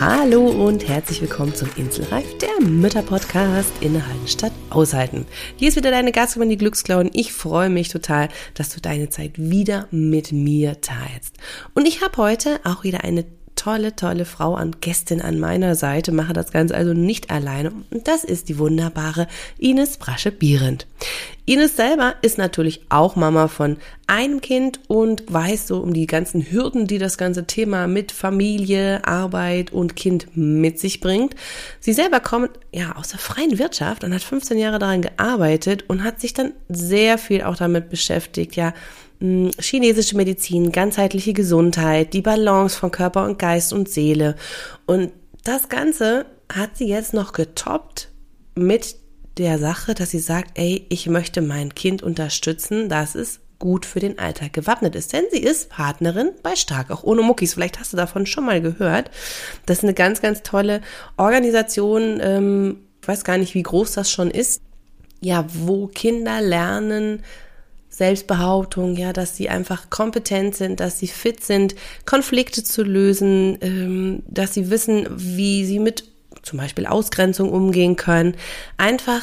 Hallo und herzlich willkommen zum Inselreif, der Mütterpodcast Innehalten statt Aushalten. Hier ist wieder deine Gastgeberin, die Glücksklauen. Ich freue mich total, dass du deine Zeit wieder mit mir teilst. Und ich habe heute auch wieder eine tolle, tolle Frau an Gästin an meiner Seite, mache das Ganze also nicht alleine. Und das ist die wunderbare Ines Brasche-Bierend. Ines selber ist natürlich auch Mama von einem Kind und weiß so um die ganzen Hürden, die das ganze Thema mit Familie, Arbeit und Kind mit sich bringt. Sie selber kommt ja aus der freien Wirtschaft und hat 15 Jahre daran gearbeitet und hat sich dann sehr viel auch damit beschäftigt, ja, chinesische Medizin, ganzheitliche Gesundheit, die Balance von Körper und Geist und Seele. Und das Ganze hat sie jetzt noch getoppt mit der Sache, dass sie sagt, ey, ich möchte mein Kind unterstützen, dass es gut für den Alltag gewappnet ist. Denn sie ist Partnerin bei Stark, auch ohne Muckis. Vielleicht hast du davon schon mal gehört. Das ist eine ganz, ganz tolle Organisation. Ähm, ich weiß gar nicht, wie groß das schon ist. Ja, wo Kinder lernen, Selbstbehauptung, ja, dass sie einfach kompetent sind, dass sie fit sind, Konflikte zu lösen, ähm, dass sie wissen, wie sie mit zum Beispiel Ausgrenzung umgehen können. Einfach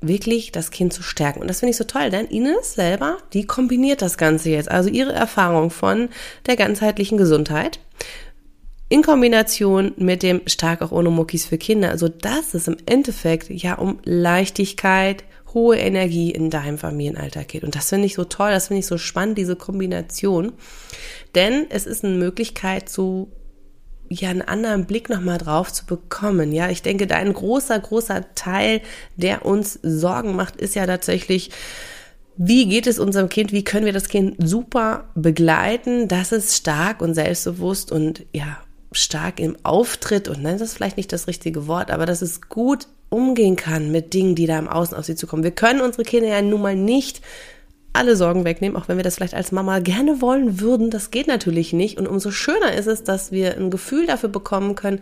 wirklich das Kind zu stärken. Und das finde ich so toll, denn Ines selber, die kombiniert das Ganze jetzt. Also ihre Erfahrung von der ganzheitlichen Gesundheit in Kombination mit dem Stark auch ohne Muckis für Kinder. Also das ist im Endeffekt ja um Leichtigkeit, hohe Energie in deinem Familienalltag geht. Und das finde ich so toll, das finde ich so spannend, diese Kombination. Denn es ist eine Möglichkeit, so ja einen anderen Blick nochmal drauf zu bekommen. Ja, ich denke, da ein großer, großer Teil, der uns Sorgen macht, ist ja tatsächlich, wie geht es unserem Kind? Wie können wir das Kind super begleiten, dass es stark und selbstbewusst und ja, stark im Auftritt und nein, das ist vielleicht nicht das richtige Wort, aber dass es gut umgehen kann mit Dingen, die da im Außen auf sie zukommen. Wir können unsere Kinder ja nun mal nicht alle Sorgen wegnehmen, auch wenn wir das vielleicht als Mama gerne wollen würden. Das geht natürlich nicht. Und umso schöner ist es, dass wir ein Gefühl dafür bekommen können,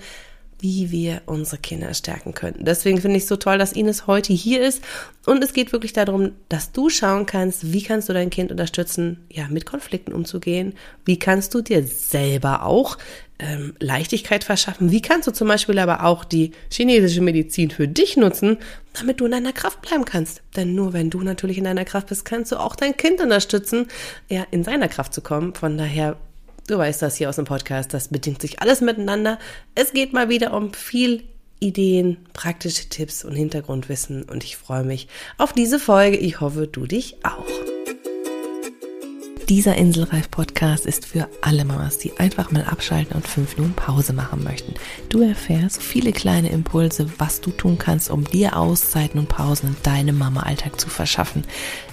wie wir unsere Kinder stärken können. Deswegen finde ich es so toll, dass Ines heute hier ist. Und es geht wirklich darum, dass du schauen kannst, wie kannst du dein Kind unterstützen, ja, mit Konflikten umzugehen. Wie kannst du dir selber auch ähm, Leichtigkeit verschaffen? Wie kannst du zum Beispiel aber auch die chinesische Medizin für dich nutzen, damit du in deiner Kraft bleiben kannst? Denn nur wenn du natürlich in deiner Kraft bist, kannst du auch dein Kind unterstützen, ja, in seiner Kraft zu kommen. Von daher Du weißt das hier aus dem Podcast, das bedingt sich alles miteinander. Es geht mal wieder um viel Ideen, praktische Tipps und Hintergrundwissen und ich freue mich auf diese Folge. Ich hoffe, du dich auch. Dieser Inselreif-Podcast ist für alle Mamas, die einfach mal abschalten und fünf Minuten Pause machen möchten. Du erfährst viele kleine Impulse, was du tun kannst, um dir Auszeiten und Pausen in deinem Mama-Alltag zu verschaffen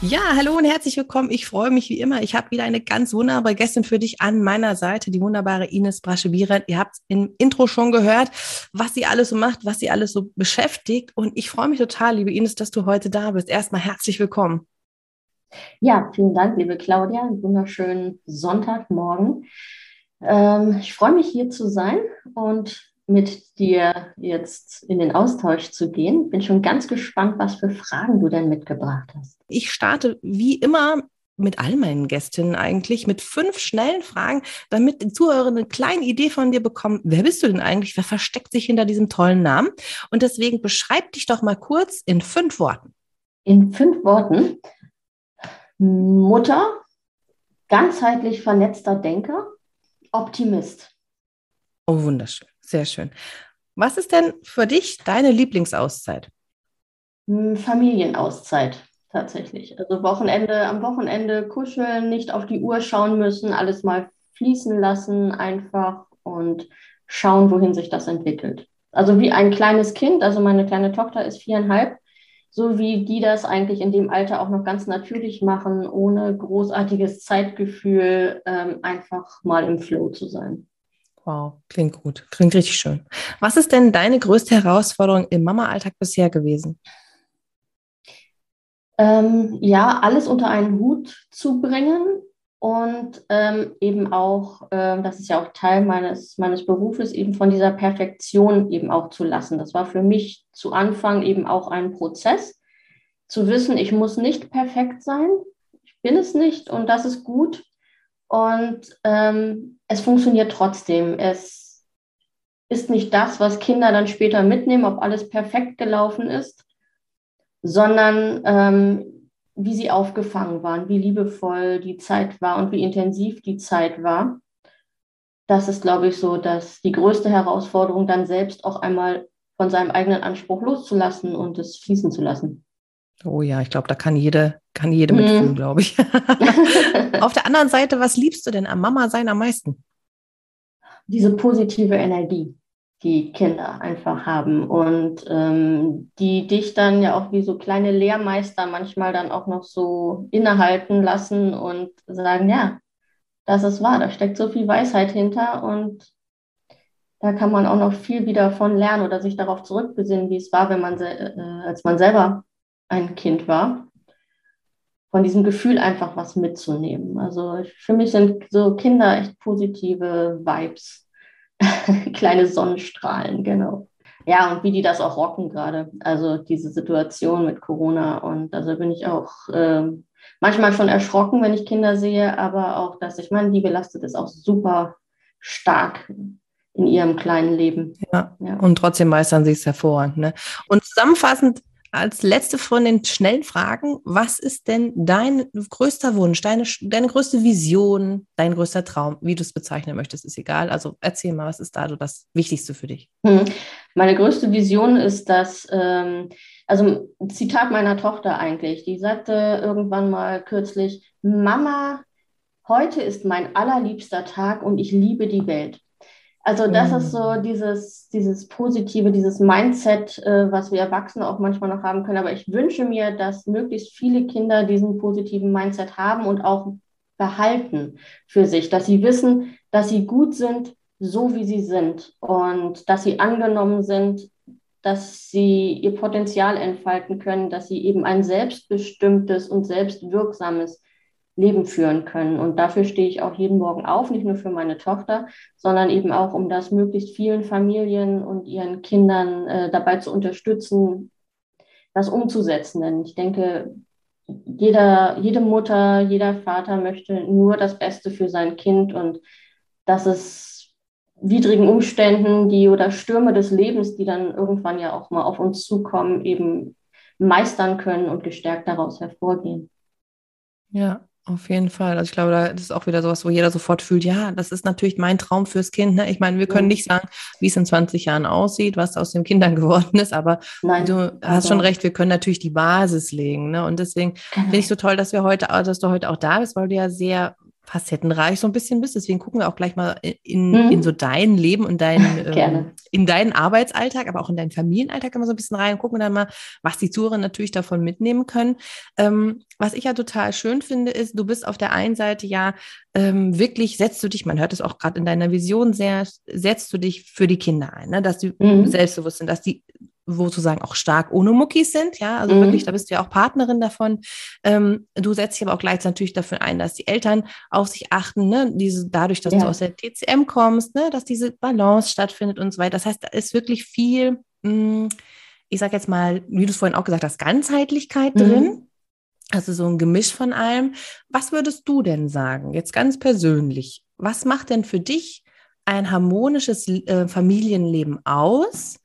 Ja, hallo und herzlich willkommen. Ich freue mich wie immer. Ich habe wieder eine ganz wunderbare Gästin für dich an meiner Seite, die wunderbare Ines Brasche-Bierer. Ihr habt im Intro schon gehört, was sie alles so macht, was sie alles so beschäftigt. Und ich freue mich total, liebe Ines, dass du heute da bist. Erstmal herzlich willkommen. Ja, vielen Dank, liebe Claudia. Einen wunderschönen Sonntagmorgen. Ähm, ich freue mich, hier zu sein und mit dir jetzt in den Austausch zu gehen. Bin schon ganz gespannt, was für Fragen du denn mitgebracht hast. Ich starte wie immer mit all meinen Gästinnen eigentlich mit fünf schnellen Fragen, damit die Zuhörer eine kleine Idee von dir bekommen. Wer bist du denn eigentlich? Wer versteckt sich hinter diesem tollen Namen? Und deswegen beschreib dich doch mal kurz in fünf Worten. In fünf Worten. Mutter, ganzheitlich vernetzter Denker, Optimist. Oh, wunderschön. Sehr schön. Was ist denn für dich deine Lieblingsauszeit? Hm, Familienauszeit tatsächlich. Also Wochenende, am Wochenende kuscheln, nicht auf die Uhr schauen müssen, alles mal fließen lassen einfach und schauen, wohin sich das entwickelt. Also wie ein kleines Kind, also meine kleine Tochter ist viereinhalb, so wie die das eigentlich in dem Alter auch noch ganz natürlich machen, ohne großartiges Zeitgefühl, ähm, einfach mal im Flow zu sein. Wow, klingt gut, klingt richtig schön. Was ist denn deine größte Herausforderung im Mama-Alltag bisher gewesen? Ähm, ja, alles unter einen Hut zu bringen und ähm, eben auch, äh, das ist ja auch Teil meines, meines Berufes, eben von dieser Perfektion eben auch zu lassen. Das war für mich zu Anfang eben auch ein Prozess, zu wissen, ich muss nicht perfekt sein, ich bin es nicht und das ist gut. Und ähm, es funktioniert trotzdem. Es ist nicht das, was Kinder dann später mitnehmen, ob alles perfekt gelaufen ist, sondern ähm, wie sie aufgefangen waren, wie liebevoll die Zeit war und wie intensiv die Zeit war. Das ist, glaube ich, so, dass die größte Herausforderung dann selbst auch einmal von seinem eigenen Anspruch loszulassen und es fließen zu lassen. Oh ja, ich glaube, da kann jede, kann jede mhm. mitfühlen, glaube ich. Auf der anderen Seite, was liebst du denn am Mama sein am meisten? Diese positive Energie die Kinder einfach haben und ähm, die dich dann ja auch wie so kleine Lehrmeister manchmal dann auch noch so innehalten lassen und sagen, ja, das ist wahr, da steckt so viel Weisheit hinter und da kann man auch noch viel wieder von lernen oder sich darauf zurückbesinnen, wie es war, wenn man äh, als man selber ein Kind war. Von diesem Gefühl einfach was mitzunehmen. Also für mich sind so Kinder echt positive Vibes. Kleine Sonnenstrahlen, genau. Ja, und wie die das auch rocken gerade. Also diese Situation mit Corona. Und also bin ich auch äh, manchmal schon erschrocken, wenn ich Kinder sehe, aber auch, dass ich meine, die belastet ist auch super stark in ihrem kleinen Leben. Ja, ja. und trotzdem meistern sie es hervorragend. Ne? Und zusammenfassend als letzte von den schnellen Fragen, was ist denn dein größter Wunsch, deine, deine größte Vision, dein größter Traum, wie du es bezeichnen möchtest, ist egal. Also erzähl mal, was ist da so das Wichtigste für dich? Hm. Meine größte Vision ist, dass, ähm, also Zitat meiner Tochter eigentlich, die sagte irgendwann mal kürzlich, Mama, heute ist mein allerliebster Tag und ich liebe die Welt. Also das ist so mhm. dieses, dieses Positive, dieses Mindset, äh, was wir Erwachsene auch manchmal noch haben können. Aber ich wünsche mir, dass möglichst viele Kinder diesen positiven Mindset haben und auch behalten für sich, dass sie wissen, dass sie gut sind, so wie sie sind und dass sie angenommen sind, dass sie ihr Potenzial entfalten können, dass sie eben ein selbstbestimmtes und selbstwirksames Leben führen können. Und dafür stehe ich auch jeden Morgen auf, nicht nur für meine Tochter, sondern eben auch, um das möglichst vielen Familien und ihren Kindern äh, dabei zu unterstützen, das umzusetzen. Denn ich denke, jeder, jede Mutter, jeder Vater möchte nur das Beste für sein Kind und dass es widrigen Umständen, die oder Stürme des Lebens, die dann irgendwann ja auch mal auf uns zukommen, eben meistern können und gestärkt daraus hervorgehen. Ja, auf jeden Fall. Also ich glaube, da ist auch wieder sowas, wo jeder sofort fühlt, ja, das ist natürlich mein Traum fürs Kind. Ne? Ich meine, wir können nicht sagen, wie es in 20 Jahren aussieht, was aus den Kindern geworden ist, aber Nein, du hast schon recht, wir können natürlich die Basis legen. Ne? Und deswegen genau. finde ich so toll, dass wir heute, dass du heute auch da bist, weil du ja sehr facettenreich so ein bisschen bist. Deswegen gucken wir auch gleich mal in, mhm. in so dein Leben und dein, ähm, in deinen Arbeitsalltag, aber auch in deinen Familienalltag immer so ein bisschen rein und gucken dann mal, was die Zuhörer natürlich davon mitnehmen können. Ähm, was ich ja total schön finde, ist, du bist auf der einen Seite ja ähm, wirklich, setzt du dich, man hört es auch gerade in deiner Vision sehr, setzt du dich für die Kinder ein, ne? dass die mhm. selbstbewusst sind, dass die sozusagen auch stark ohne Muckis sind, ja, also mhm. wirklich, da bist du ja auch Partnerin davon. Ähm, du setzt dich aber auch gleichzeitig natürlich dafür ein, dass die Eltern auf sich achten, ne, diese, dadurch, dass ja. du aus der TCM kommst, ne, dass diese Balance stattfindet und so weiter. Das heißt, da ist wirklich viel, mh, hm, ich sag jetzt mal, wie du es vorhin auch gesagt hast, Ganzheitlichkeit mhm. drin. Also so ein Gemisch von allem. Was würdest du denn sagen, jetzt ganz persönlich? Was macht denn für dich ein harmonisches äh, Familienleben aus?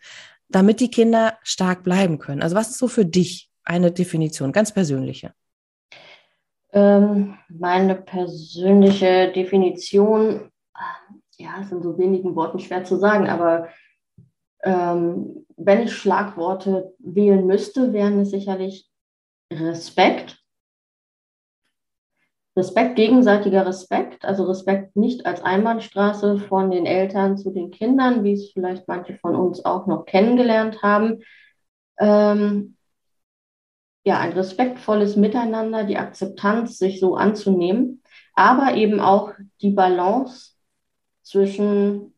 Damit die Kinder stark bleiben können? Also was ist so für dich eine Definition, ganz persönliche? Ähm, meine persönliche Definition, ja, ist in so wenigen Worten schwer zu sagen, aber ähm, wenn ich Schlagworte wählen müsste, wären es sicherlich Respekt, Respekt, gegenseitiger Respekt, also Respekt nicht als Einbahnstraße von den Eltern zu den Kindern, wie es vielleicht manche von uns auch noch kennengelernt haben. Ähm, ja, ein respektvolles Miteinander, die Akzeptanz, sich so anzunehmen, aber eben auch die Balance zwischen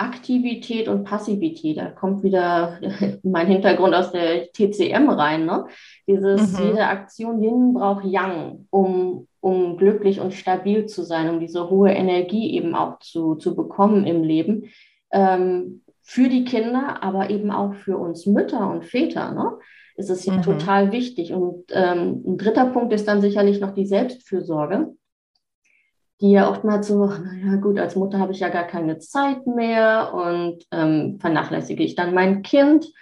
Aktivität und Passivität. Da kommt wieder mein Hintergrund aus der TCM rein. Ne? Dieses, mhm. jede Aktion, Yin braucht Yang, um, um glücklich und stabil zu sein, um diese hohe Energie eben auch zu, zu bekommen im Leben. Ähm, für die Kinder, aber eben auch für uns Mütter und Väter. Ne? Ist es ja mhm. total wichtig. Und ähm, ein dritter Punkt ist dann sicherlich noch die Selbstfürsorge die ja oftmals so, naja gut, als Mutter habe ich ja gar keine Zeit mehr und ähm, vernachlässige ich dann mein Kind.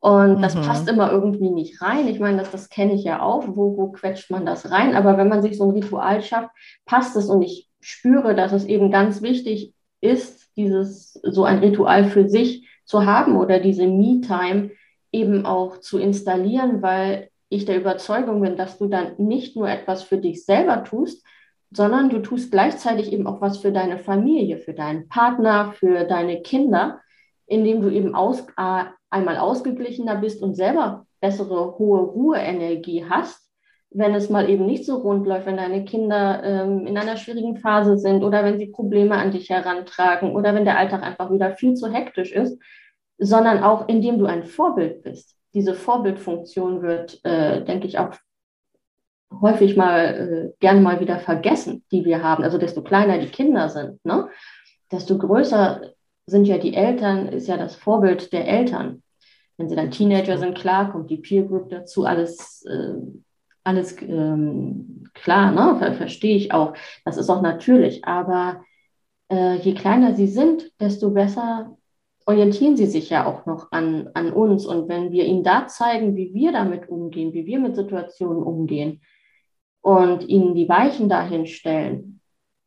Und das mhm. passt immer irgendwie nicht rein. Ich meine, das, das kenne ich ja auch. Wo, wo quetscht man das rein? Aber wenn man sich so ein Ritual schafft, passt es. Und ich spüre, dass es eben ganz wichtig ist, dieses so ein Ritual für sich zu haben oder diese Me-Time eben auch zu installieren, weil ich der Überzeugung bin, dass du dann nicht nur etwas für dich selber tust, sondern du tust gleichzeitig eben auch was für deine Familie, für deinen Partner, für deine Kinder, indem du eben aus, äh, einmal ausgeglichener bist und selber bessere hohe Ruheenergie hast, wenn es mal eben nicht so rund läuft, wenn deine Kinder ähm, in einer schwierigen Phase sind oder wenn sie Probleme an dich herantragen oder wenn der Alltag einfach wieder viel zu hektisch ist, sondern auch indem du ein Vorbild bist. Diese Vorbildfunktion wird, äh, denke ich, auch häufig mal äh, gern mal wieder vergessen, die wir haben. Also desto kleiner die Kinder sind, ne? desto größer sind ja die Eltern, ist ja das Vorbild der Eltern. Wenn sie dann Teenager sind, klar, kommt die Peer Group dazu, alles, äh, alles ähm, klar, ne? Ver verstehe ich auch. Das ist auch natürlich. Aber äh, je kleiner sie sind, desto besser orientieren sie sich ja auch noch an, an uns. Und wenn wir ihnen da zeigen, wie wir damit umgehen, wie wir mit Situationen umgehen, und ihnen die Weichen dahin stellen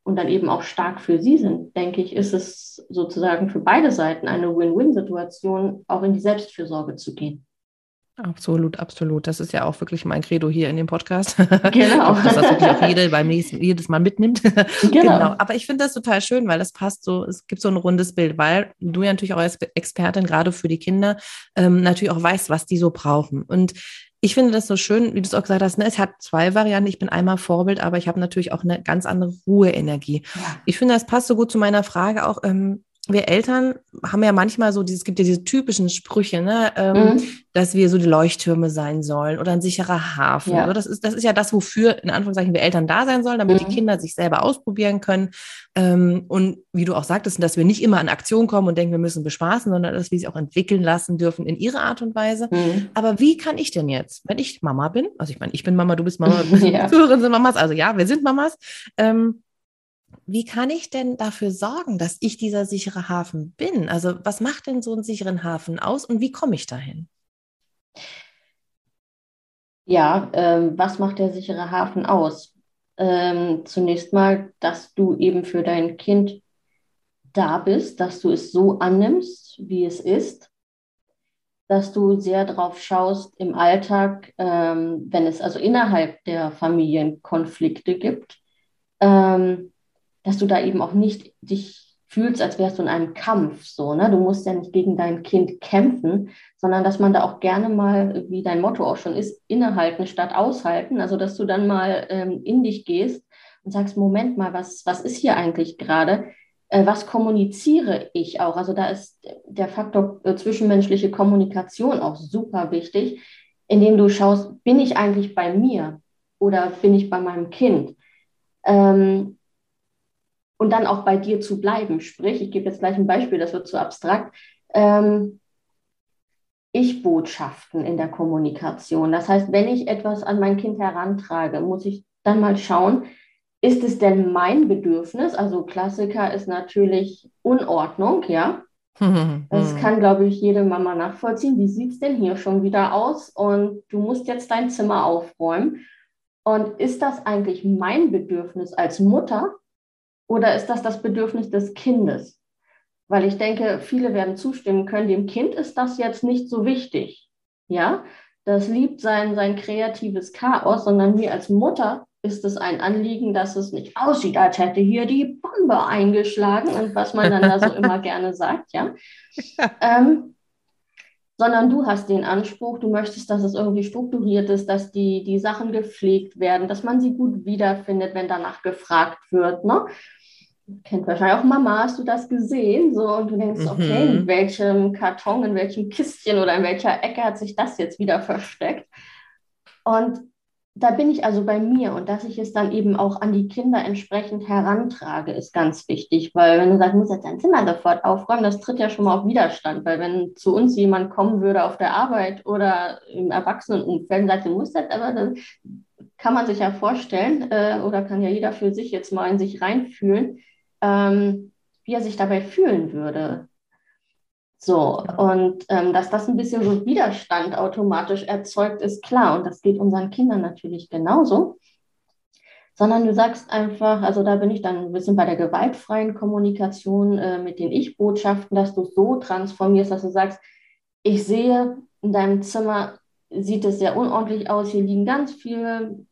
und dann eben auch stark für sie sind, denke ich, ist es sozusagen für beide Seiten eine Win-Win-Situation, auch in die Selbstfürsorge zu gehen. Absolut, absolut. Das ist ja auch wirklich mein Credo hier in dem Podcast. Genau. dass das wirklich auch jede beim nächsten, jedes Mal mitnimmt. Genau. genau. Aber ich finde das total schön, weil das passt so, es gibt so ein rundes Bild, weil du ja natürlich auch als Expertin gerade für die Kinder ähm, natürlich auch weißt, was die so brauchen. Und ich finde das so schön, wie du es auch gesagt hast, ne? es hat zwei Varianten. Ich bin einmal Vorbild, aber ich habe natürlich auch eine ganz andere Ruheenergie. Ja. Ich finde, das passt so gut zu meiner Frage auch, ähm, wir Eltern haben ja manchmal so, es gibt ja diese typischen Sprüche, ne, ähm, mhm. dass wir so die Leuchttürme sein sollen oder ein sicherer Hafen. Ja. Also das, ist, das ist ja das, wofür in Anführungszeichen wir Eltern da sein sollen, damit mhm. die Kinder sich selber ausprobieren können. Ähm, und wie du auch sagtest, dass wir nicht immer an Aktion kommen und denken, wir müssen bespaßen, sondern dass wir sie auch entwickeln lassen dürfen in ihrer Art und Weise. Mhm. Aber wie kann ich denn jetzt, wenn ich Mama bin, also ich meine, ich bin Mama, du bist Mama, ja. Zuhörerin sind Mamas, also ja, wir sind Mamas. Ähm, wie kann ich denn dafür sorgen, dass ich dieser sichere Hafen bin? Also was macht denn so einen sicheren Hafen aus und wie komme ich dahin? Ja, ähm, was macht der sichere Hafen aus? Ähm, zunächst mal, dass du eben für dein Kind da bist, dass du es so annimmst, wie es ist, dass du sehr drauf schaust im Alltag, ähm, wenn es also innerhalb der Familien Konflikte gibt, ähm, dass du da eben auch nicht dich fühlst, als wärst du in einem Kampf so, ne? Du musst ja nicht gegen dein Kind kämpfen, sondern dass man da auch gerne mal, wie dein Motto auch schon ist, innehalten statt aushalten. Also dass du dann mal ähm, in dich gehst und sagst, Moment mal, was, was ist hier eigentlich gerade? Äh, was kommuniziere ich auch? Also da ist der Faktor äh, zwischenmenschliche Kommunikation auch super wichtig, indem du schaust, bin ich eigentlich bei mir oder bin ich bei meinem Kind? Ähm, und dann auch bei dir zu bleiben. Sprich, ich gebe jetzt gleich ein Beispiel, das wird zu abstrakt. Ähm, Ich-Botschaften in der Kommunikation. Das heißt, wenn ich etwas an mein Kind herantrage, muss ich dann mal schauen, ist es denn mein Bedürfnis? Also Klassiker ist natürlich Unordnung, ja. Das kann, glaube ich, jede Mama nachvollziehen. Wie sieht es denn hier schon wieder aus? Und du musst jetzt dein Zimmer aufräumen. Und ist das eigentlich mein Bedürfnis als Mutter oder ist das das Bedürfnis des Kindes? Weil ich denke, viele werden zustimmen können, dem Kind ist das jetzt nicht so wichtig. Ja, das liebt sein, sein kreatives Chaos, sondern mir als Mutter ist es ein Anliegen, dass es nicht aussieht, als hätte hier die Bombe eingeschlagen und was man dann da so immer gerne sagt, ja. Ähm, sondern du hast den Anspruch, du möchtest, dass es irgendwie strukturiert ist, dass die, die Sachen gepflegt werden, dass man sie gut wiederfindet, wenn danach gefragt wird. Ne? Kennt wahrscheinlich auch Mama, hast du das gesehen? So, und du denkst, okay, in Mhm. welchem Karton, in welchem Kistchen oder in welcher Ecke hat sich das jetzt wieder versteckt? Und da bin ich also bei mir und dass ich es dann eben auch an die Kinder entsprechend herantrage, ist ganz wichtig, weil wenn du sagst, du musst jetzt dein Zimmer sofort aufräumen, das tritt ja schon mal auf Widerstand, weil wenn zu uns jemand kommen würde auf der Arbeit oder im Erwachsenenumfeld und sagt, du musst das, aber dann kann man sich ja vorstellen äh, oder kann ja jeder für sich jetzt mal in sich reinfühlen, ähm, wie er sich dabei fühlen würde. So, und ähm, dass das ein bisschen so Widerstand automatisch erzeugt, ist klar. Und das geht unseren Kindern natürlich genauso. Sondern du sagst einfach, also da bin ich dann ein bisschen bei der gewaltfreien Kommunikation äh, mit den Ich-Botschaften, dass du so transformierst, dass du sagst, ich sehe, in deinem Zimmer sieht es sehr unordentlich aus, hier liegen ganz viele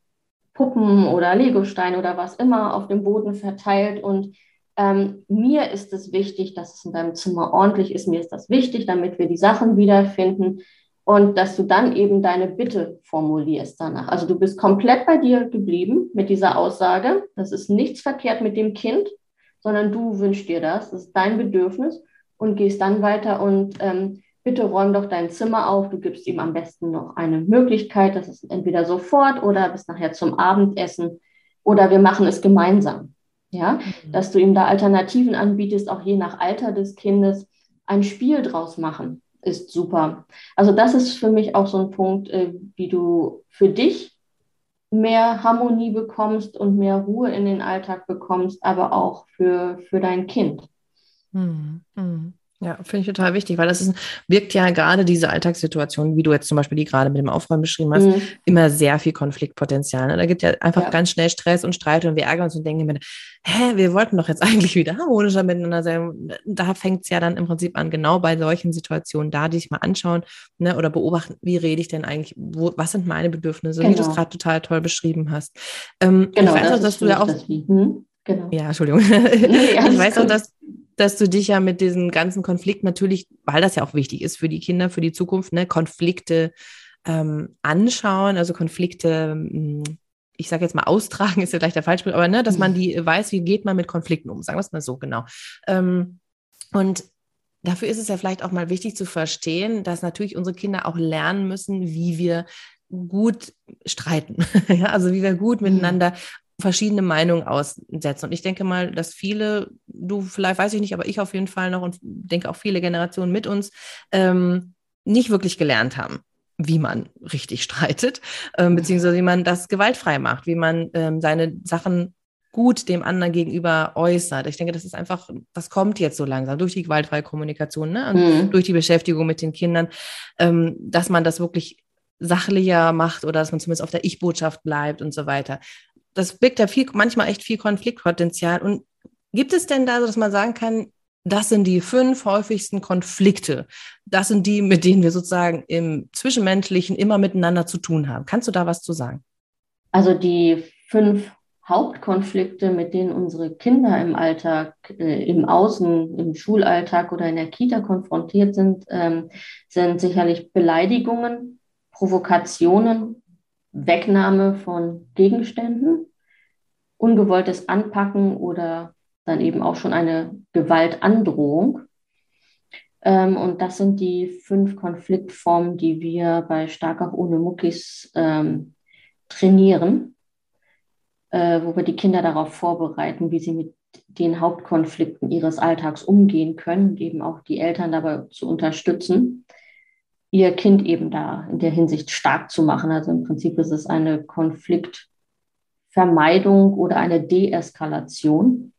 Puppen oder Legosteine oder was immer auf dem Boden verteilt und ähm, mir ist es wichtig, dass es in deinem Zimmer ordentlich ist. Mir ist das wichtig, damit wir die Sachen wiederfinden und dass du dann eben deine Bitte formulierst danach. Also du bist komplett bei dir geblieben mit dieser Aussage. Das ist nichts verkehrt mit dem Kind, sondern du wünschst dir das. Das ist dein Bedürfnis und gehst dann weiter und ähm, bitte räum doch dein Zimmer auf. Du gibst ihm am besten noch eine Möglichkeit. Das ist entweder sofort oder bis nachher zum Abendessen oder wir machen es gemeinsam. Ja, dass du ihm da Alternativen anbietest, auch je nach Alter des Kindes, ein Spiel draus machen, ist super. Also das ist für mich auch so ein Punkt, äh, wie du für dich mehr Harmonie bekommst und mehr Ruhe in den Alltag bekommst, aber auch für, für dein Kind. Mhm. Mhm. Ja, finde ich total wichtig, weil das ist, wirkt ja gerade diese Alltagssituation, wie du jetzt zum Beispiel die gerade mit dem Aufräumen beschrieben hast, Mhm. immer sehr viel Konfliktpotenzial. Ne? Da gibt ja einfach Ja. ganz schnell Stress und Streit und wir ärgern uns und denken immer, hä, wir wollten doch jetzt eigentlich wieder harmonischer miteinander sein. Da fängt es ja dann im Prinzip an, genau bei solchen Situationen da, die sich mal anschauen ne? oder beobachten, wie rede ich denn eigentlich, wo, was sind meine Bedürfnisse, wie du es Genau. gerade total toll beschrieben hast. Ähm, Genau, ich weiß das auch, dass du ja auch das. Mhm. Genau. ja, Entschuldigung. Nee, ich weiß auch, gut. dass, dass du dich ja mit diesem ganzen Konflikt natürlich, weil das ja auch wichtig ist für die Kinder, für die Zukunft, ne, Konflikte ähm, anschauen, also Konflikte, ähm, ich sage jetzt mal austragen, ist ja gleich der falsche, aber ne, dass man die weiß, wie geht man mit Konflikten um, sagen wir es mal so genau. Ähm, und dafür ist es ja vielleicht auch mal wichtig zu verstehen, dass natürlich unsere Kinder auch lernen müssen, wie wir gut streiten, ja, also wie wir gut Mhm. miteinander verschiedene Meinungen aussetzen. Und ich denke mal, dass viele, du vielleicht weiß ich nicht, aber ich auf jeden Fall noch und denke auch viele Generationen mit uns, ähm, nicht wirklich gelernt haben, wie man richtig streitet, ähm, beziehungsweise wie man das gewaltfrei macht, wie man ähm, seine Sachen gut dem anderen gegenüber äußert. Ich denke, das ist einfach, das kommt jetzt so langsam durch die gewaltfreie Kommunikation, ne? Und Mhm. durch die Beschäftigung mit den Kindern, ähm, dass man das wirklich sachlicher macht oder dass man zumindest auf der Ich-Botschaft bleibt und so weiter. Das birgt ja viel, manchmal echt viel Konfliktpotenzial. Und gibt es denn da dass man sagen kann, das sind die fünf häufigsten Konflikte. Das sind die, mit denen wir sozusagen im Zwischenmenschlichen immer miteinander zu tun haben. Kannst du da was zu sagen? Also die fünf Hauptkonflikte, mit denen unsere Kinder im Alltag, äh, im Außen, im Schulalltag oder in der Kita konfrontiert sind, ähm, sind sicherlich Beleidigungen, Provokationen, Wegnahme von Gegenständen, ungewolltes Anpacken oder dann eben auch schon eine Gewaltandrohung. Ähm, und das sind die fünf Konfliktformen, die wir bei Stark auch ohne Muckis ähm, trainieren, äh, wo wir die Kinder darauf vorbereiten, wie sie mit den Hauptkonflikten ihres Alltags umgehen können eben auch die Eltern dabei zu unterstützen, ihr Kind eben da in der Hinsicht stark zu machen. Also im Prinzip ist es eine Konfliktvermeidung oder eine Deeskalation,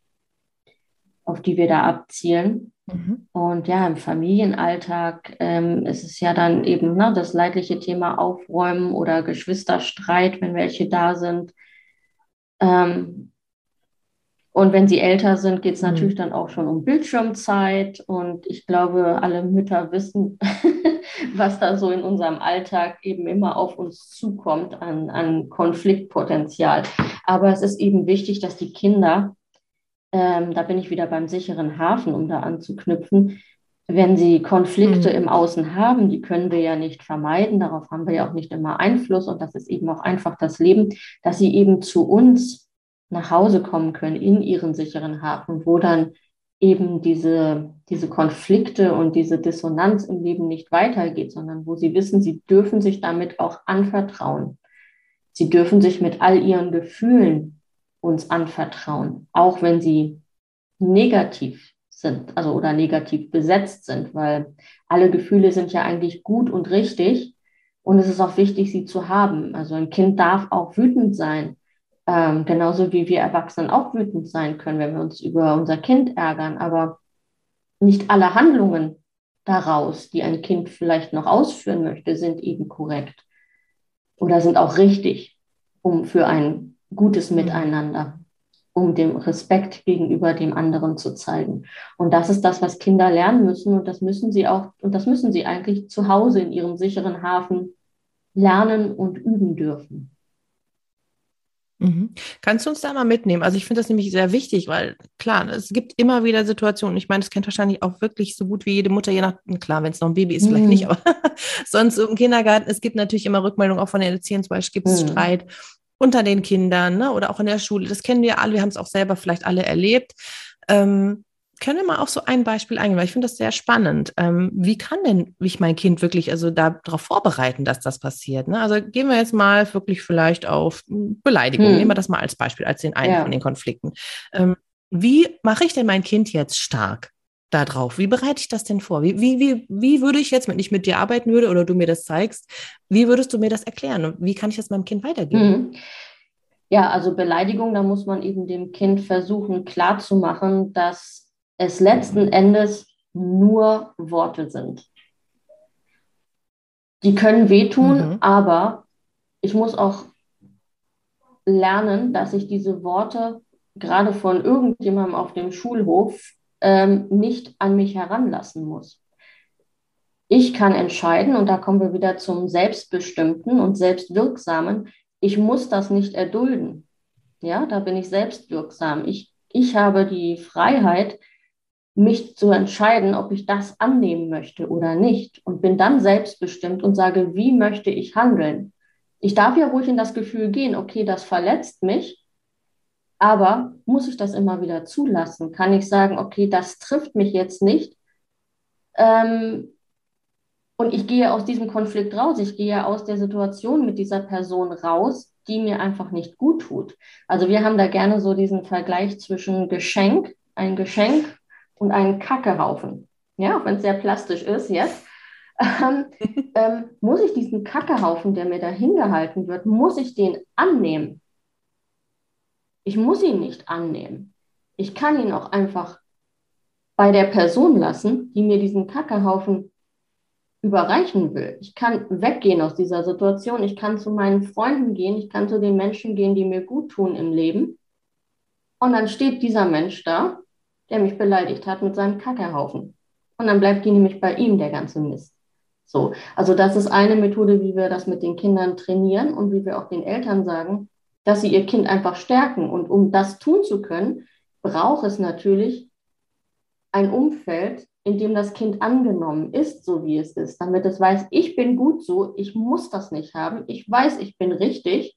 auf die wir da abzielen. Mhm. Und ja, im Familienalltag ähm, ist es ja dann eben ne, das leidliche Thema Aufräumen oder Geschwisterstreit, wenn welche da sind. Ähm, und wenn sie älter sind, geht es Mhm. natürlich dann auch schon um Bildschirmzeit. Und ich glaube, alle Mütter wissen, was da so in unserem Alltag eben immer auf uns zukommt an, an Konfliktpotenzial. Aber es ist eben wichtig, dass die Kinder ähm, da bin ich wieder beim sicheren Hafen, um da anzuknüpfen. Wenn sie Konflikte Mhm. im Außen haben, die können wir ja nicht vermeiden, darauf haben wir ja auch nicht immer Einfluss und das ist eben auch einfach das Leben, dass sie eben zu uns nach Hause kommen können in ihren sicheren Hafen, wo dann eben diese, diese Konflikte und diese Dissonanz im Leben nicht weitergeht, sondern wo sie wissen, sie dürfen sich damit auch anvertrauen. Sie dürfen sich mit all ihren Gefühlen uns anvertrauen, auch wenn sie negativ sind, also oder negativ besetzt sind, weil alle Gefühle sind ja eigentlich gut und richtig. Und es ist auch wichtig, sie zu haben. Also ein Kind darf auch wütend sein. Ähm, genauso wie wir Erwachsenen auch wütend sein können, wenn wir uns über unser Kind ärgern. Aber nicht alle Handlungen daraus, die ein Kind vielleicht noch ausführen möchte, sind eben korrekt oder sind auch richtig, um für ein gutes mhm. Miteinander, um dem Respekt gegenüber dem anderen zu zeigen. Und das ist das, was Kinder lernen müssen und das müssen sie auch und das müssen sie eigentlich zu Hause in ihrem sicheren Hafen lernen und üben dürfen. Mhm. Kannst du uns da mal mitnehmen? Also ich finde das nämlich sehr wichtig, weil klar, es gibt immer wieder Situationen, ich meine, das kennt wahrscheinlich auch wirklich so gut wie jede Mutter, je nach, klar, wenn es noch ein Baby ist, mhm. vielleicht nicht, aber sonst im Kindergarten, es gibt natürlich immer Rückmeldungen auch von den Erziehern, zum Beispiel gibt es mhm. Streit unter den Kindern ne? oder auch in der Schule. Das kennen wir alle, wir haben es auch selber vielleicht alle erlebt. Ähm, können wir mal auf so ein Beispiel eingehen, weil ich finde das sehr spannend. Ähm, wie kann denn ich mein Kind wirklich also darauf vorbereiten, dass das passiert? Ne? Also gehen wir jetzt mal wirklich vielleicht auf Beleidigung. Hm. Nehmen wir das mal als Beispiel, als den einen ja. von den Konflikten. Ähm, wie mache ich denn mein Kind jetzt stark darauf? Wie bereite ich das denn vor? Wie, wie, wie, wie würde ich jetzt, wenn ich mit dir arbeiten würde oder du mir das zeigst, wie würdest du mir das erklären? Und wie kann ich das meinem Kind weitergeben? Hm. Ja, also Beleidigung, da muss man eben dem Kind versuchen klarzumachen, dass es letzten Endes nur Worte sind. Die können wehtun, mhm. aber ich muss auch lernen, dass ich diese Worte gerade von irgendjemandem auf dem Schulhof ähm, nicht an mich heranlassen muss. Ich kann entscheiden, und da kommen wir wieder zum Selbstbestimmten und Selbstwirksamen, ich muss das nicht erdulden. Ja, da bin ich selbstwirksam. Ich, ich habe die Freiheit, mich zu entscheiden, ob ich das annehmen möchte oder nicht und bin dann selbstbestimmt und sage, wie möchte ich handeln. Ich darf ja ruhig in das Gefühl gehen, okay, das verletzt mich, aber muss ich das immer wieder zulassen? Kann ich sagen, okay, das trifft mich jetzt nicht ähm, und ich gehe aus diesem Konflikt raus, ich gehe aus der Situation mit dieser Person raus, die mir einfach nicht gut tut. Also wir haben da gerne so diesen Vergleich zwischen Geschenk, ein Geschenk und einen Kackehaufen. Ja, auch wenn es sehr plastisch ist jetzt. Ähm, ähm, muss ich diesen Kackehaufen, der mir da hingehalten wird, muss ich den annehmen? Ich muss ihn nicht annehmen. Ich kann ihn auch einfach bei der Person lassen, die mir diesen Kackehaufen überreichen will. Ich kann weggehen aus dieser Situation. Ich kann zu meinen Freunden gehen. Ich kann zu den Menschen gehen, die mir gut tun im Leben. Und dann steht dieser Mensch da der mich beleidigt hat mit seinem Kackerhaufen. Und dann bleibt die nämlich bei ihm, der ganze Mist. So, also das ist eine Methode, wie wir das mit den Kindern trainieren und wie wir auch den Eltern sagen, dass sie ihr Kind einfach stärken. Und um das tun zu können, braucht es natürlich ein Umfeld, in dem das Kind angenommen ist, so wie es ist, damit es weiß, ich bin gut so, ich muss das nicht haben, ich weiß, ich bin richtig.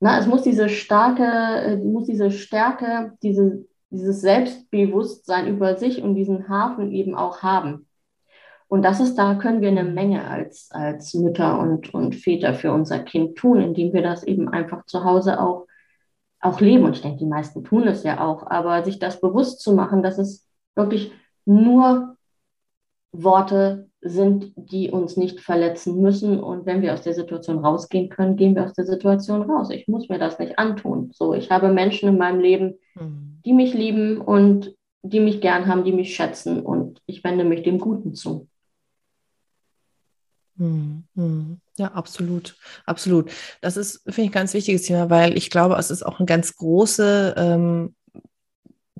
Na, es muss diese starke, äh, muss diese Stärke, diese dieses Selbstbewusstsein über sich und diesen Hafen eben auch haben. Und das ist, da können wir eine Menge als, als Mütter und, und Väter für unser Kind tun, indem wir das eben einfach zu Hause auch, auch leben. Und ich denke, die meisten tun es ja auch, aber sich das bewusst zu machen, dass es wirklich nur Worte sind, die uns nicht verletzen müssen. Und wenn wir aus der Situation rausgehen können, gehen wir aus der Situation raus. Ich muss mir das nicht antun. So, ich habe Menschen in meinem Leben, mhm. die mich lieben und die mich gern haben, die mich schätzen und ich wende mich dem Guten zu. Mhm. Mhm. Ja, absolut, absolut. Das ist, finde ich, ein ganz wichtiges Thema, weil ich glaube, es ist auch eine ganz große ähm,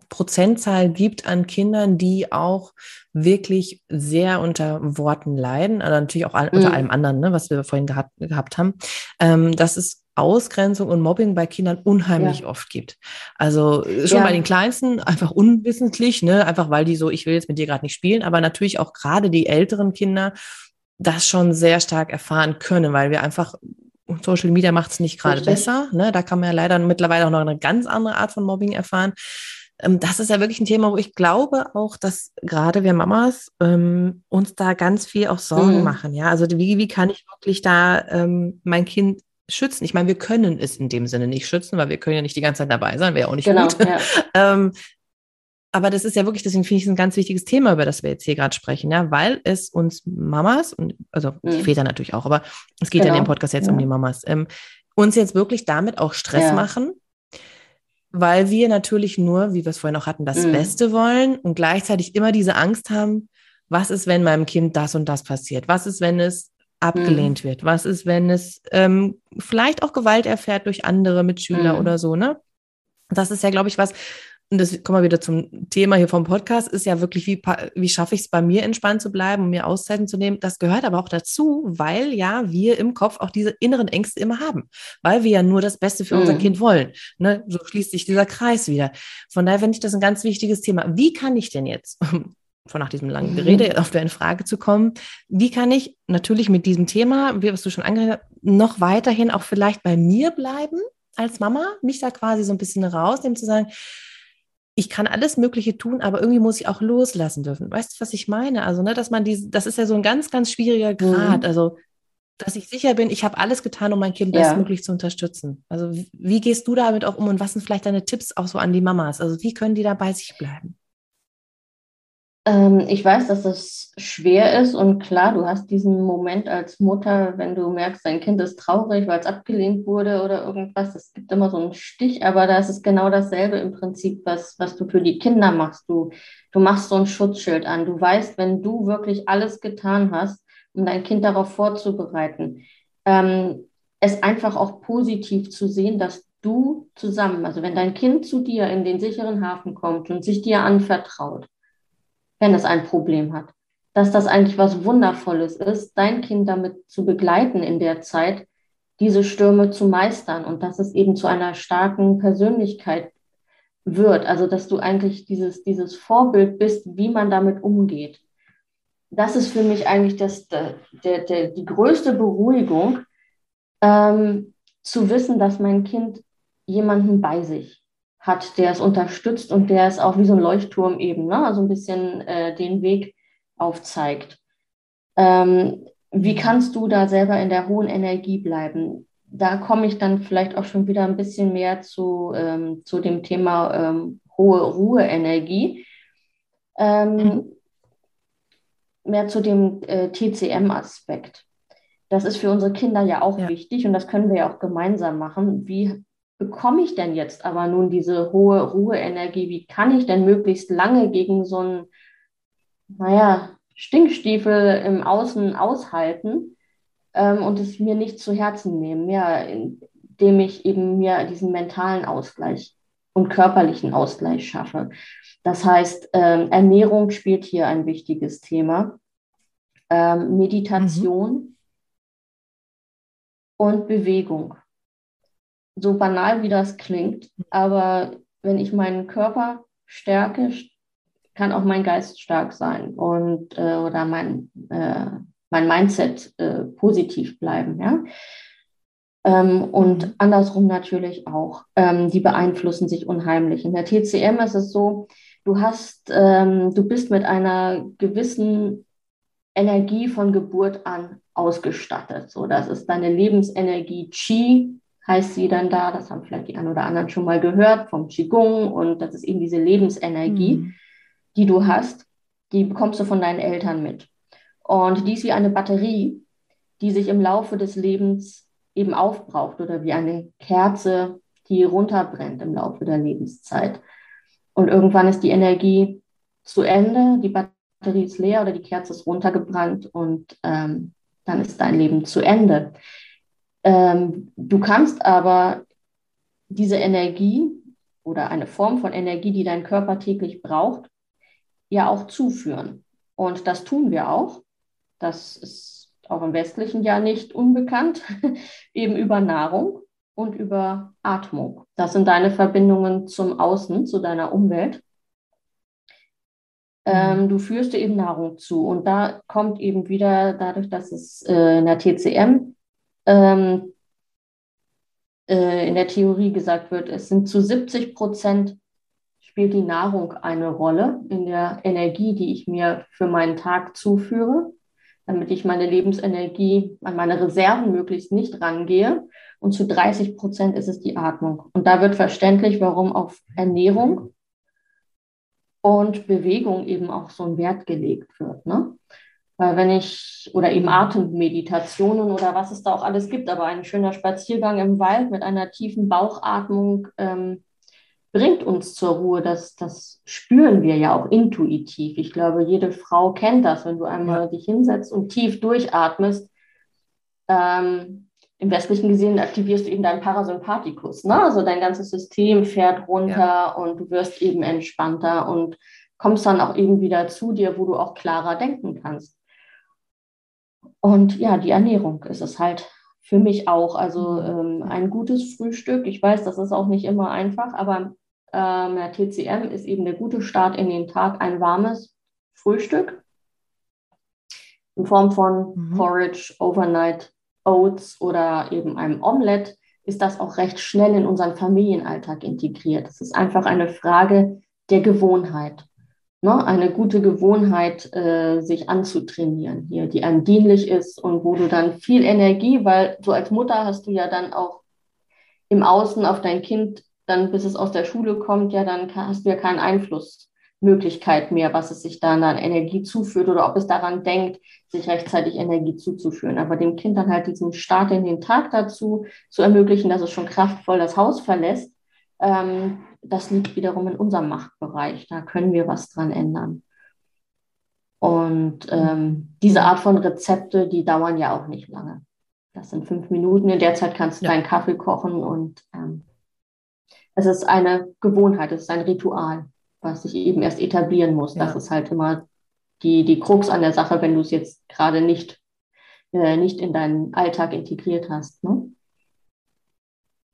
Prozentzahl gibt an Kindern, die auch wirklich sehr unter Worten leiden, also natürlich auch unter mhm. allem anderen, ne, was wir vorhin gehabt, gehabt haben, ähm, dass es Ausgrenzung und Mobbing bei Kindern unheimlich ja. oft gibt. Also schon ja. bei den Kleinsten einfach unwissentlich, ne, einfach weil die so, ich will jetzt mit dir gerade nicht spielen, aber natürlich auch gerade die älteren Kinder das schon sehr stark erfahren können, weil wir einfach Social Media macht es nicht gerade besser. Ne? Da kann man ja leider mittlerweile auch noch eine ganz andere Art von Mobbing erfahren. Ähm, das ist ja wirklich ein Thema, wo ich glaube auch, dass gerade wir Mamas ähm, uns da ganz viel auch Sorgen mhm. machen. Ja, also wie, wie kann ich wirklich da ähm, mein Kind schützen? Ich meine, wir können es in dem Sinne nicht schützen, weil wir können ja nicht die ganze Zeit dabei sein, wäre auch nicht genau, gut. Ja. ähm, aber das ist ja wirklich, deswegen finde ich es ein ganz wichtiges Thema, über das wir jetzt hier gerade sprechen, ja, weil es uns Mamas und also mhm. die Väter natürlich auch, aber es geht genau. ja in dem Podcast jetzt ja. um die Mamas, ähm, uns jetzt wirklich damit auch Stress ja. machen, weil wir natürlich nur, wie wir es vorhin auch hatten, das mhm. Beste wollen und gleichzeitig immer diese Angst haben, was ist, wenn meinem Kind das und das passiert? Was ist, wenn es abgelehnt mhm. wird? Was ist, wenn es ähm, vielleicht auch Gewalt erfährt durch andere Mitschüler mhm. oder so, ne? Das ist ja, glaube ich, was, und das kommen wir wieder zum Thema hier vom Podcast, ist ja wirklich, wie, wie schaffe ich es bei mir entspannt zu bleiben und mir Auszeiten zu nehmen. Das gehört aber auch dazu, weil ja wir im Kopf auch diese inneren Ängste immer haben, weil wir ja nur das Beste für mhm. unser Kind wollen. Ne? So schließt sich dieser Kreis wieder. Von daher finde ich das ein ganz wichtiges Thema. Wie kann ich denn jetzt, von nach diesem langen Gerede mhm. auf deine Frage zu kommen, wie kann ich natürlich mit diesem Thema, wie was du schon angeregt hast, noch weiterhin auch vielleicht bei mir bleiben als Mama, mich da quasi so ein bisschen rausnehmen, zu sagen, ich kann alles Mögliche tun, aber irgendwie muss ich auch loslassen dürfen. Weißt du, was ich meine? Also, ne, dass man diese, das ist ja so ein ganz, ganz schwieriger Grad. Mhm. Also, dass ich sicher bin, ich habe alles getan, um mein Kind ja. bestmöglich zu unterstützen. Also, wie, wie gehst du damit auch um und was sind vielleicht deine Tipps auch so an die Mamas? Also, wie können die da bei sich bleiben? Ähm, ich weiß, dass das schwer ist und klar, du hast diesen Moment als Mutter, wenn du merkst, dein Kind ist traurig, weil es abgelehnt wurde oder irgendwas. Es gibt immer so einen Stich, aber da ist es genau dasselbe im Prinzip, was, was du für die Kinder machst. Du, du machst so ein Schutzschild an. Du weißt, wenn du wirklich alles getan hast, um dein Kind darauf vorzubereiten, ähm, es einfach auch positiv zu sehen, dass du zusammen, also wenn dein Kind zu dir in den sicheren Hafen kommt und sich dir anvertraut, wenn es ein Problem hat. Dass das eigentlich was Wundervolles ist, dein Kind damit zu begleiten in der Zeit, diese Stürme zu meistern und dass es eben zu einer starken Persönlichkeit wird. Also dass du eigentlich dieses, dieses Vorbild bist, wie man damit umgeht. Das ist für mich eigentlich das, der, der, die größte Beruhigung, ähm, zu wissen, dass mein Kind jemanden bei sich hat, der es unterstützt und der es auch wie so ein Leuchtturm eben, ne? also ein bisschen äh, den Weg aufzeigt. Ähm, wie kannst du da selber in der hohen Energie bleiben? Da komme ich dann vielleicht auch schon wieder ein bisschen mehr zu, ähm, zu dem Thema ähm, hohe Ruheenergie. Ähm, mhm. Mehr zu dem äh, TCM-Aspekt. Das ist für unsere Kinder ja auch ja. wichtig und das können wir ja auch gemeinsam machen. Wie bekomme ich denn jetzt aber nun diese hohe Ruheenergie? Wie kann ich denn möglichst lange gegen so einen, naja, Stinkstiefel im Außen aushalten ähm, und es mir nicht zu Herzen nehmen, ja, indem ich eben mir diesen mentalen Ausgleich und körperlichen Ausgleich schaffe. Das heißt, ähm, Ernährung spielt hier ein wichtiges Thema. Ähm, Meditation mhm. und Bewegung so banal wie das klingt, aber wenn ich meinen Körper stärke, kann auch mein Geist stark sein und äh, oder mein, äh, mein Mindset äh, positiv bleiben. Ja? Ähm, und mhm. andersrum natürlich auch. Ähm, die beeinflussen sich unheimlich. In der TCM ist es so, du hast, ähm, du bist mit einer gewissen Energie von Geburt an ausgestattet. So, das ist deine Lebensenergie Chi, heißt sie dann da. Das haben vielleicht die einen oder anderen schon mal gehört vom Qigong. Und das ist eben diese Lebensenergie, mhm. die du hast, die bekommst du von deinen Eltern mit. Und die ist wie eine Batterie, die sich im Laufe des Lebens eben aufbraucht oder wie eine Kerze, die runterbrennt im Laufe der Lebenszeit. Und irgendwann ist die Energie zu Ende, die Batterie ist leer oder die Kerze ist runtergebrannt und ähm, dann ist dein Leben zu Ende. Ähm, du kannst aber diese Energie oder eine Form von Energie, die dein Körper täglich braucht, ja auch zuführen. Und das tun wir auch. Das ist auch im westlichen Jahr nicht unbekannt, eben über Nahrung und über Atmung. Das sind deine Verbindungen zum Außen, zu deiner Umwelt. Ähm, mhm. du führst dir eben Nahrung zu. Und da kommt eben wieder dadurch, dass es äh, in der TCM ähm, äh, in der Theorie gesagt wird, es sind zu 70 Prozent spielt die Nahrung eine Rolle in der Energie, die ich mir für meinen Tag zuführe, damit ich meine Lebensenergie an meine Reserven möglichst nicht rangehe. Und zu 30 Prozent ist es die Atmung. Und da wird verständlich, warum auf Ernährung und Bewegung eben auch so ein Wert gelegt wird. Ne? Weil wenn ich, oder eben Atemmeditationen oder was es da auch alles gibt, aber ein schöner Spaziergang im Wald mit einer tiefen Bauchatmung ähm, bringt uns zur Ruhe. Das, das spüren wir ja auch intuitiv. Ich glaube, jede Frau kennt das, wenn du einmal ja. dich hinsetzt und tief durchatmest. Ähm, Im westlichen gesehen aktivierst du eben deinen Parasympathikus. Ne? Also dein ganzes System fährt runter ja. und du wirst eben entspannter und kommst dann auch eben wieder zu dir, wo du auch klarer denken kannst. Und ja, die Ernährung ist es halt für mich auch. Also mhm. ähm, ein gutes Frühstück. Ich weiß, das ist auch nicht immer einfach, aber ähm, der TCM ist eben der gute Start in den Tag, ein warmes Frühstück in Form von mhm. Porridge, Overnight Oats oder eben einem Omelette ist das auch recht schnell in unseren Familienalltag integriert. Es ist einfach eine Frage der Gewohnheit ne, eine gute Gewohnheit, äh, sich anzutrainieren hier, die einem dienlich ist und wo du dann viel Energie, weil so als Mutter hast du ja dann auch im Außen auf dein Kind, dann bis es aus der Schule kommt, ja, dann hast du ja keinen Einflussmöglichkeit mehr, was es sich dann an Energie zuführt oder ob es daran denkt, sich rechtzeitig Energie zuzuführen. Aber dem Kind dann halt diesen Start in den Tag dazu zu ermöglichen, dass es schon kraftvoll das Haus verlässt, ähm, das liegt wiederum in unserem Machtbereich. Da können wir was dran ändern. Und ähm, diese Art von Rezepte, die dauern ja auch nicht lange. Das sind fünf Minuten. In der Zeit kannst du ja. deinen Kaffee kochen und ähm, es ist eine Gewohnheit, es ist ein Ritual, was sich eben erst etablieren muss. Ja. Das ist halt immer die, die Krux an der Sache, wenn du es jetzt gerade nicht, äh, nicht in deinen Alltag integriert hast. Ne?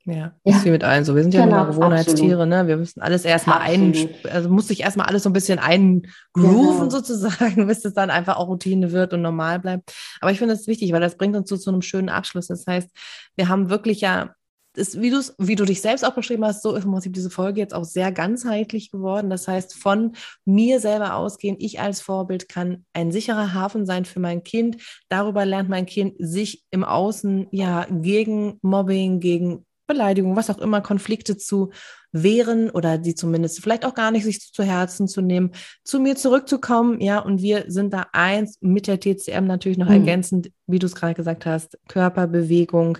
Ja, ja. ist wie mit allen so. Wir sind ja genau, nur Gewohnheitstiere, ne? Wir müssen alles erstmal ein, also muss sich erstmal alles so ein bisschen eingrooven genau. sozusagen, bis es dann einfach auch Routine wird und normal bleibt. Aber ich finde das wichtig, weil das bringt uns so zu einem schönen Abschluss. Das heißt, wir haben wirklich ja ist, wie, wie du dich selbst auch beschrieben hast, so ist im Prinzip diese Folge jetzt auch sehr ganzheitlich geworden. Das heißt, von mir selber ausgehen, ich als Vorbild kann ein sicherer Hafen sein für mein Kind. Darüber lernt mein Kind sich im Außen ja gegen Mobbing, gegen Beleidigung, was auch immer, Konflikte zu wehren oder die zumindest vielleicht auch gar nicht sich zu Herzen zu nehmen, zu mir zurückzukommen. Ja, und wir sind da eins mit der TCM natürlich noch mhm. ergänzend, wie du es gerade gesagt hast, Körperbewegung,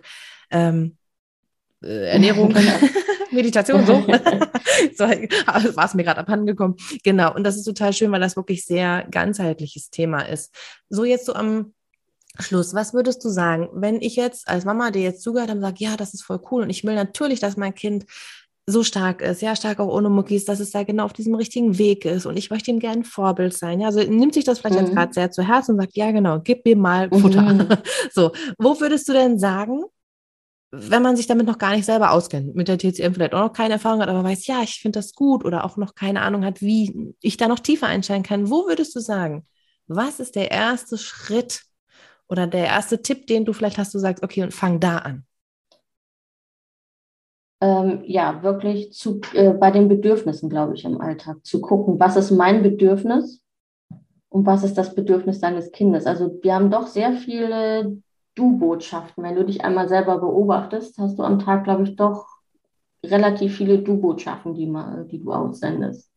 ähm, äh, Ernährung, genau. Meditation, so. so war es mir gerade abhandengekommen. Genau. Und das ist total schön, weil das wirklich sehr ganzheitliches Thema ist. So jetzt so am Schluss, was würdest du sagen, wenn ich jetzt als Mama, die jetzt zugehört habe, sage, ja, das ist voll cool und ich will natürlich, dass mein Kind so stark ist, ja, stark auch ohne Muckis, dass es da genau auf diesem richtigen Weg ist und ich möchte ihm gerne ein Vorbild sein. Ja, also nimmt sich das vielleicht mhm. jetzt gerade sehr zu Herzen und sagt, ja, genau, gib mir mal Futter. Mhm. So, wo würdest du denn sagen, wenn man sich damit noch gar nicht selber auskennt, mit der TCM vielleicht auch noch keine Erfahrung hat, aber weiß, ja, ich finde das gut oder auch noch keine Ahnung hat, wie ich da noch tiefer einsteigen kann, wo würdest du sagen, was ist der erste Schritt, oder der erste Tipp, den du vielleicht hast, du sagst, okay, und fang da an. Ähm, ja, wirklich zu, äh, bei den Bedürfnissen, glaube ich, im Alltag zu gucken, was ist mein Bedürfnis und was ist das Bedürfnis deines Kindes. Also wir haben doch sehr viele Du-Botschaften. Wenn du dich einmal selber beobachtest, hast du am Tag, glaube ich, doch relativ viele Du-Botschaften, die, die du aussendest.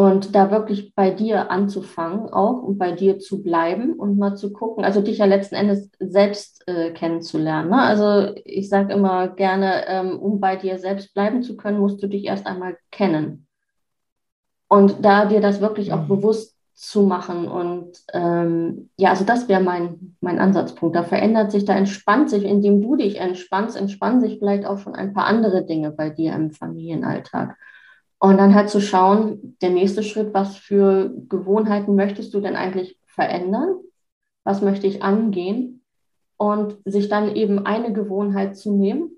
Und da wirklich bei dir anzufangen auch und bei dir zu bleiben und mal zu gucken, also dich ja letzten Endes selbst äh, kennenzulernen. Ne? Also ich sage immer gerne, ähm, um bei dir selbst bleiben zu können, musst du dich erst einmal kennen. Und da dir das wirklich auch mhm. bewusst zu machen. Und ähm, ja, also das wäre mein, mein Ansatzpunkt. Da verändert sich, da entspannt sich, indem du dich entspannst, entspannen sich vielleicht auch schon ein paar andere Dinge bei dir im Familienalltag. Und dann halt zu schauen, der nächste Schritt, was für Gewohnheiten möchtest du denn eigentlich verändern? Was möchte ich angehen? Und sich dann eben eine Gewohnheit zu nehmen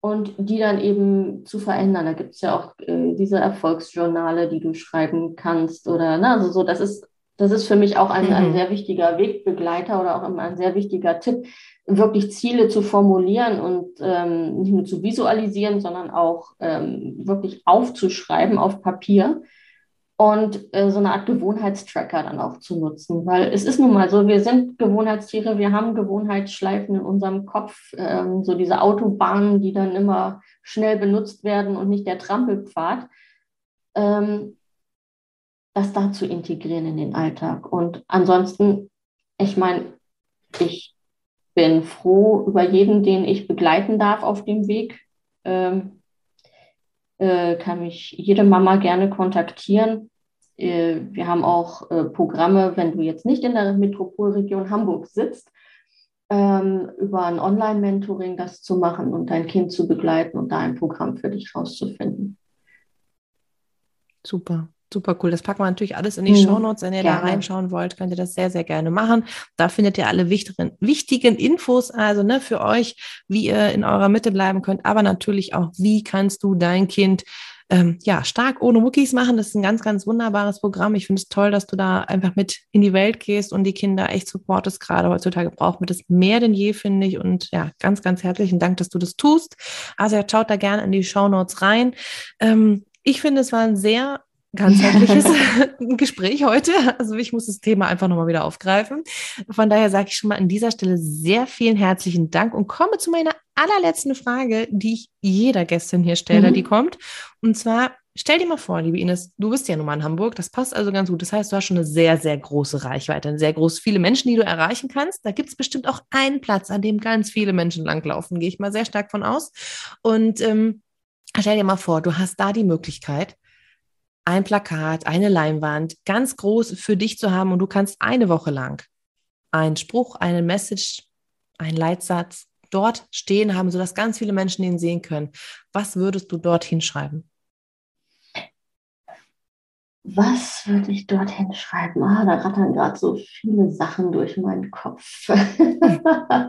und die dann eben zu verändern. Da gibt es ja auch äh, diese Erfolgsjournale, die du schreiben kannst oder, ne, also so, das ist das ist für mich auch ein, mhm. ein sehr wichtiger Wegbegleiter oder auch ein sehr wichtiger Tipp, wirklich Ziele zu formulieren und ähm, nicht nur zu visualisieren, sondern auch ähm, wirklich aufzuschreiben auf Papier und äh, so eine Art Gewohnheitstracker dann auch zu nutzen. Weil es ist nun mal so, wir sind Gewohnheitstiere, wir haben Gewohnheitsschleifen in unserem Kopf, ähm, so diese Autobahnen, die dann immer schnell benutzt werden und nicht der Trampelpfad. Ähm, das da zu integrieren in den Alltag. Und ansonsten, ich meine, ich bin froh über jeden, den ich begleiten darf auf dem Weg. Ähm, äh, kann mich jede Mama gerne kontaktieren. Äh, wir haben auch äh, Programme, wenn du jetzt nicht in der Metropolregion Hamburg sitzt, ähm, über ein Online-Mentoring das zu machen und dein Kind zu begleiten und da ein Programm für dich rauszufinden. Super. Super cool. Das packen wir natürlich alles in die mhm. Shownotes. Wenn ihr gerne. da reinschauen wollt, könnt ihr das sehr, sehr gerne machen. Da findet ihr alle wichtigen, wichtigen Infos, also ne, für euch, wie ihr in eurer Mitte bleiben könnt, aber natürlich auch, wie kannst du dein Kind ähm, ja, stark ohne Muckis machen. Das ist ein ganz, ganz wunderbares Programm. Ich finde es toll, dass du da einfach mit in die Welt gehst und die Kinder echt supportest. Gerade heutzutage braucht man das mehr denn je, finde ich. Und ja, ganz, ganz herzlichen Dank, dass du das tust. Also ja, schaut da gerne in die Show Notes rein. Ähm, ich finde, es war ein sehr ganzheitliches Gespräch heute. Also ich muss das Thema einfach nochmal wieder aufgreifen. Von daher sage ich schon mal an dieser Stelle sehr vielen herzlichen Dank und komme zu meiner allerletzten Frage, die ich jeder Gästin hier stelle, mhm. die kommt. Und zwar, stell dir mal vor, liebe Ines, du bist ja nun mal in Hamburg, das passt also ganz gut. Das heißt, du hast schon eine sehr, sehr große Reichweite, sehr groß, viele Menschen, die du erreichen kannst. Da gibt es bestimmt auch einen Platz, an dem ganz viele Menschen langlaufen, gehe ich mal sehr stark von aus. Und ähm, stell dir mal vor, du hast da die Möglichkeit, ein Plakat, eine Leinwand ganz groß für dich zu haben und du kannst eine Woche lang einen Spruch, eine Message, einen Leitsatz dort stehen haben, sodass ganz viele Menschen den sehen können. Was würdest du dort hinschreiben? Was würde ich dort hinschreiben? Ah, da rattern gerade so viele Sachen durch meinen Kopf. da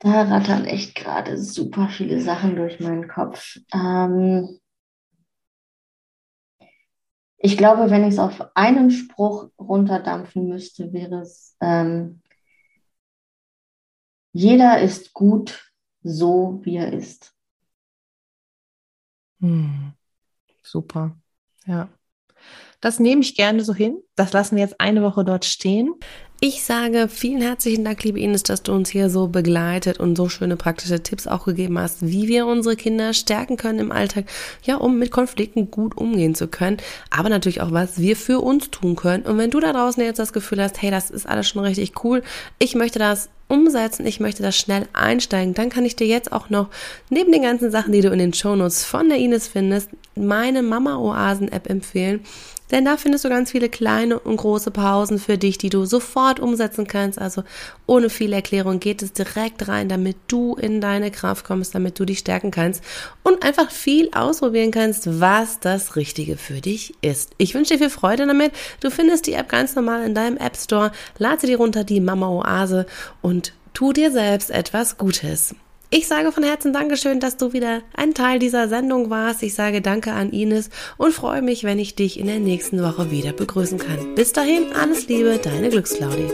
rattern echt gerade super viele Sachen durch meinen Kopf. Ähm, ich glaube, wenn ich es auf einen Spruch runterdampfen müsste, wäre es, ähm, jeder ist gut so, wie er ist. Hm. Super. Ja. Das nehme ich gerne so hin. Das lassen wir jetzt eine Woche dort stehen. Ich sage vielen herzlichen Dank, liebe Ines, dass du uns hier so begleitet und so schöne praktische Tipps auch gegeben hast, wie wir unsere Kinder stärken können im Alltag, ja, um mit Konflikten gut umgehen zu können, aber natürlich auch, was wir für uns tun können. Und wenn du da draußen jetzt das Gefühl hast, hey, das ist alles schon richtig cool, ich möchte das umsetzen, ich möchte das schnell einsteigen, dann kann ich dir jetzt auch noch neben den ganzen Sachen, die du in den Shownotes von der Ines findest, meine Mama Oasen App empfehlen. Denn da findest du ganz viele kleine und große Pausen für dich, die du sofort umsetzen kannst. Also ohne viel Erklärung geht es direkt rein, damit du in deine Kraft kommst, damit du dich stärken kannst und einfach viel ausprobieren kannst, was das Richtige für dich ist. Ich wünsche dir viel Freude damit. Du findest die App ganz normal in deinem App Store. Lade sie dir runter, die Mama Oase und tu dir selbst etwas Gutes. Ich sage von Herzen Dankeschön, dass du wieder ein Teil dieser Sendung warst. Ich sage Danke an Ines und freue mich, wenn ich dich in der nächsten Woche wieder begrüßen kann. Bis dahin, alles Liebe, deine Glücksclaudie.